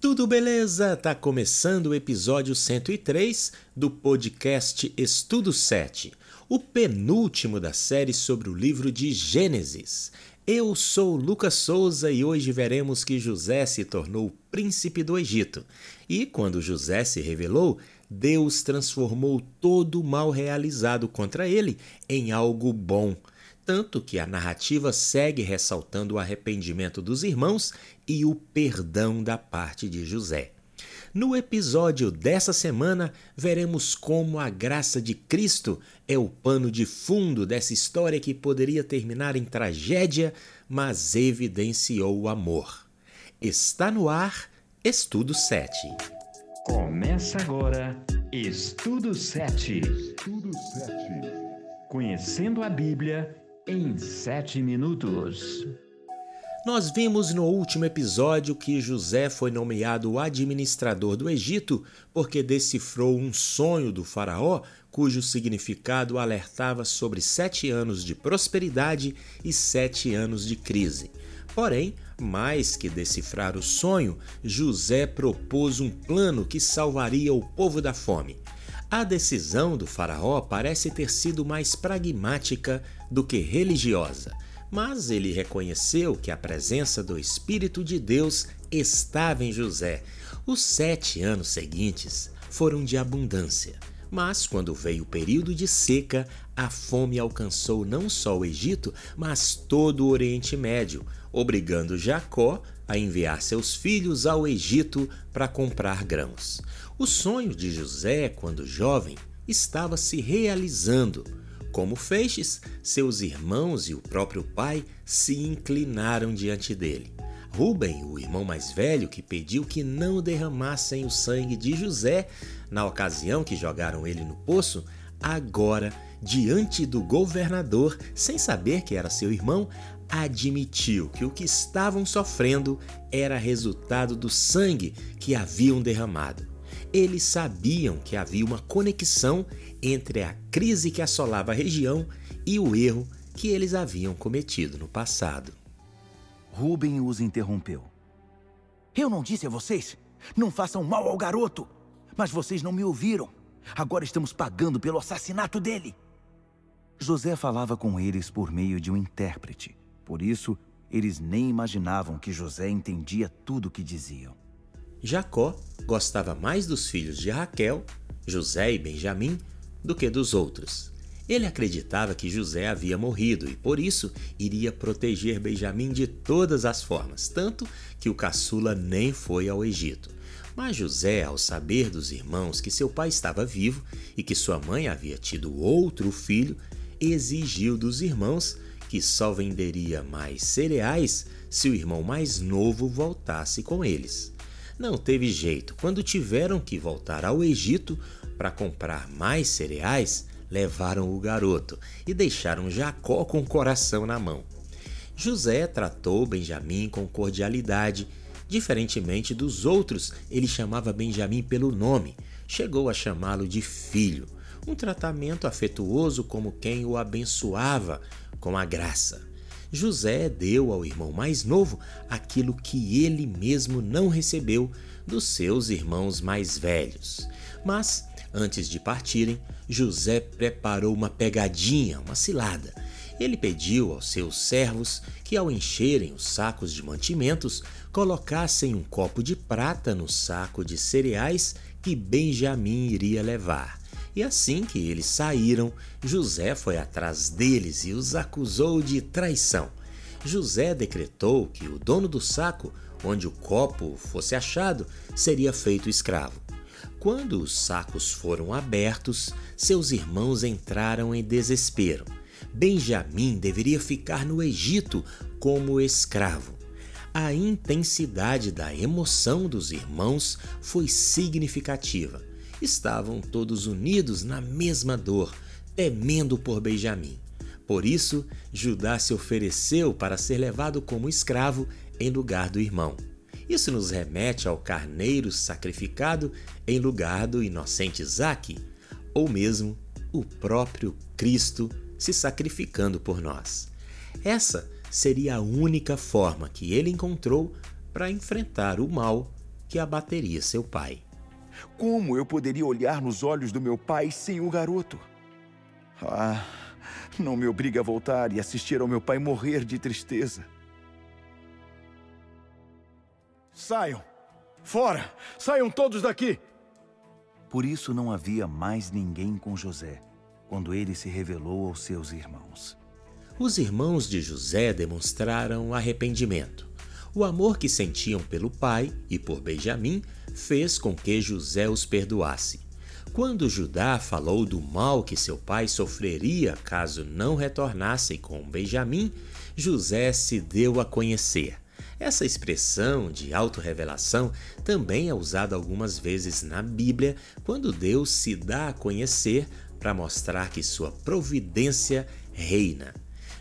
Tudo beleza? Tá começando o episódio 103 do podcast Estudo 7, o penúltimo da série sobre o livro de Gênesis. Eu sou Lucas Souza e hoje veremos que José se tornou príncipe do Egito. E quando José se revelou, Deus transformou todo o mal realizado contra ele em algo bom tanto que a narrativa segue ressaltando o arrependimento dos irmãos e o perdão da parte de José. No episódio dessa semana, veremos como a graça de Cristo é o pano de fundo dessa história que poderia terminar em tragédia, mas evidenciou o amor. Está no ar Estudo 7. Começa agora Estudo 7. Estudo 7. Conhecendo a Bíblia em sete minutos. Nós vimos no último episódio que José foi nomeado administrador do Egito porque decifrou um sonho do Faraó cujo significado alertava sobre sete anos de prosperidade e sete anos de crise. Porém, mais que decifrar o sonho, José propôs um plano que salvaria o povo da fome. A decisão do Faraó parece ter sido mais pragmática do que religiosa, mas ele reconheceu que a presença do Espírito de Deus estava em José. Os sete anos seguintes foram de abundância. Mas quando veio o período de seca, a fome alcançou não só o Egito, mas todo o Oriente Médio, obrigando Jacó a enviar seus filhos ao Egito para comprar grãos. O sonho de José, quando jovem, estava se realizando. Como feixes, seus irmãos e o próprio pai se inclinaram diante dele. Ruben, o irmão mais velho, que pediu que não derramassem o sangue de José na ocasião que jogaram ele no poço, agora, diante do governador, sem saber que era seu irmão, admitiu que o que estavam sofrendo era resultado do sangue que haviam derramado. Eles sabiam que havia uma conexão entre a crise que assolava a região e o erro que eles haviam cometido no passado. Ruben os interrompeu. Eu não disse a vocês? Não façam mal ao garoto! Mas vocês não me ouviram. Agora estamos pagando pelo assassinato dele. José falava com eles por meio de um intérprete. Por isso, eles nem imaginavam que José entendia tudo o que diziam. Jacó gostava mais dos filhos de Raquel, José e Benjamim, do que dos outros. Ele acreditava que José havia morrido e por isso iria proteger Benjamim de todas as formas, tanto que o caçula nem foi ao Egito. Mas José, ao saber dos irmãos que seu pai estava vivo e que sua mãe havia tido outro filho, exigiu dos irmãos que só venderia mais cereais se o irmão mais novo voltasse com eles. Não teve jeito. Quando tiveram que voltar ao Egito para comprar mais cereais, levaram o garoto e deixaram Jacó com o coração na mão. José tratou Benjamim com cordialidade. Diferentemente dos outros, ele chamava Benjamim pelo nome, chegou a chamá-lo de filho, um tratamento afetuoso como quem o abençoava com a graça. José deu ao irmão mais novo aquilo que ele mesmo não recebeu dos seus irmãos mais velhos. Mas, antes de partirem, José preparou uma pegadinha, uma cilada. Ele pediu aos seus servos que, ao encherem os sacos de mantimentos, colocassem um copo de prata no saco de cereais que Benjamim iria levar. E assim que eles saíram, José foi atrás deles e os acusou de traição. José decretou que o dono do saco, onde o copo fosse achado, seria feito escravo. Quando os sacos foram abertos, seus irmãos entraram em desespero. Benjamim deveria ficar no Egito como escravo. A intensidade da emoção dos irmãos foi significativa estavam todos unidos na mesma dor, temendo por Benjamim. Por isso, Judá se ofereceu para ser levado como escravo em lugar do irmão. Isso nos remete ao carneiro sacrificado em lugar do inocente Isaque, ou mesmo o próprio Cristo se sacrificando por nós. Essa seria a única forma que ele encontrou para enfrentar o mal que abateria seu pai. Como eu poderia olhar nos olhos do meu pai sem o garoto? Ah, não me obrigue a voltar e assistir ao meu pai morrer de tristeza. Saiam! Fora! Saiam todos daqui! Por isso não havia mais ninguém com José, quando ele se revelou aos seus irmãos. Os irmãos de José demonstraram arrependimento. O amor que sentiam pelo pai e por Benjamim fez com que José os perdoasse. Quando Judá falou do mal que seu pai sofreria caso não retornassem com Benjamim, José se deu a conhecer. Essa expressão de autorrevelação também é usada algumas vezes na Bíblia quando Deus se dá a conhecer para mostrar que sua providência reina.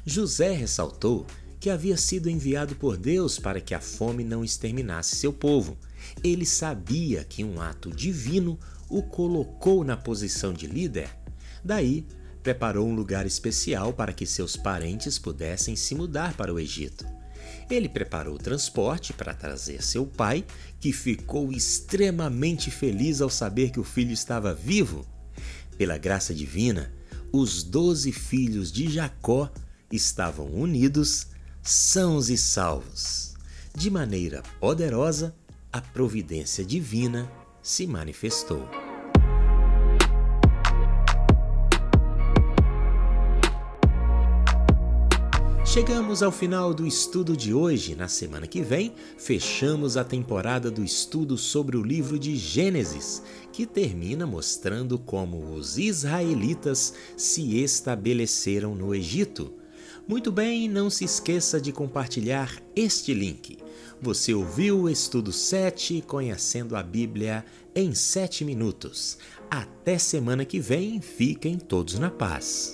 José ressaltou que havia sido enviado por Deus para que a fome não exterminasse seu povo. Ele sabia que um ato divino o colocou na posição de líder. Daí, preparou um lugar especial para que seus parentes pudessem se mudar para o Egito. Ele preparou o transporte para trazer seu pai, que ficou extremamente feliz ao saber que o filho estava vivo. Pela graça divina, os doze filhos de Jacó estavam unidos sãos e salvos. De maneira poderosa, a providência divina se manifestou. Chegamos ao final do estudo de hoje. Na semana que vem, fechamos a temporada do estudo sobre o livro de Gênesis, que termina mostrando como os israelitas se estabeleceram no Egito. Muito bem, não se esqueça de compartilhar este link. Você ouviu o Estudo 7 Conhecendo a Bíblia em 7 minutos. Até semana que vem, fiquem todos na paz.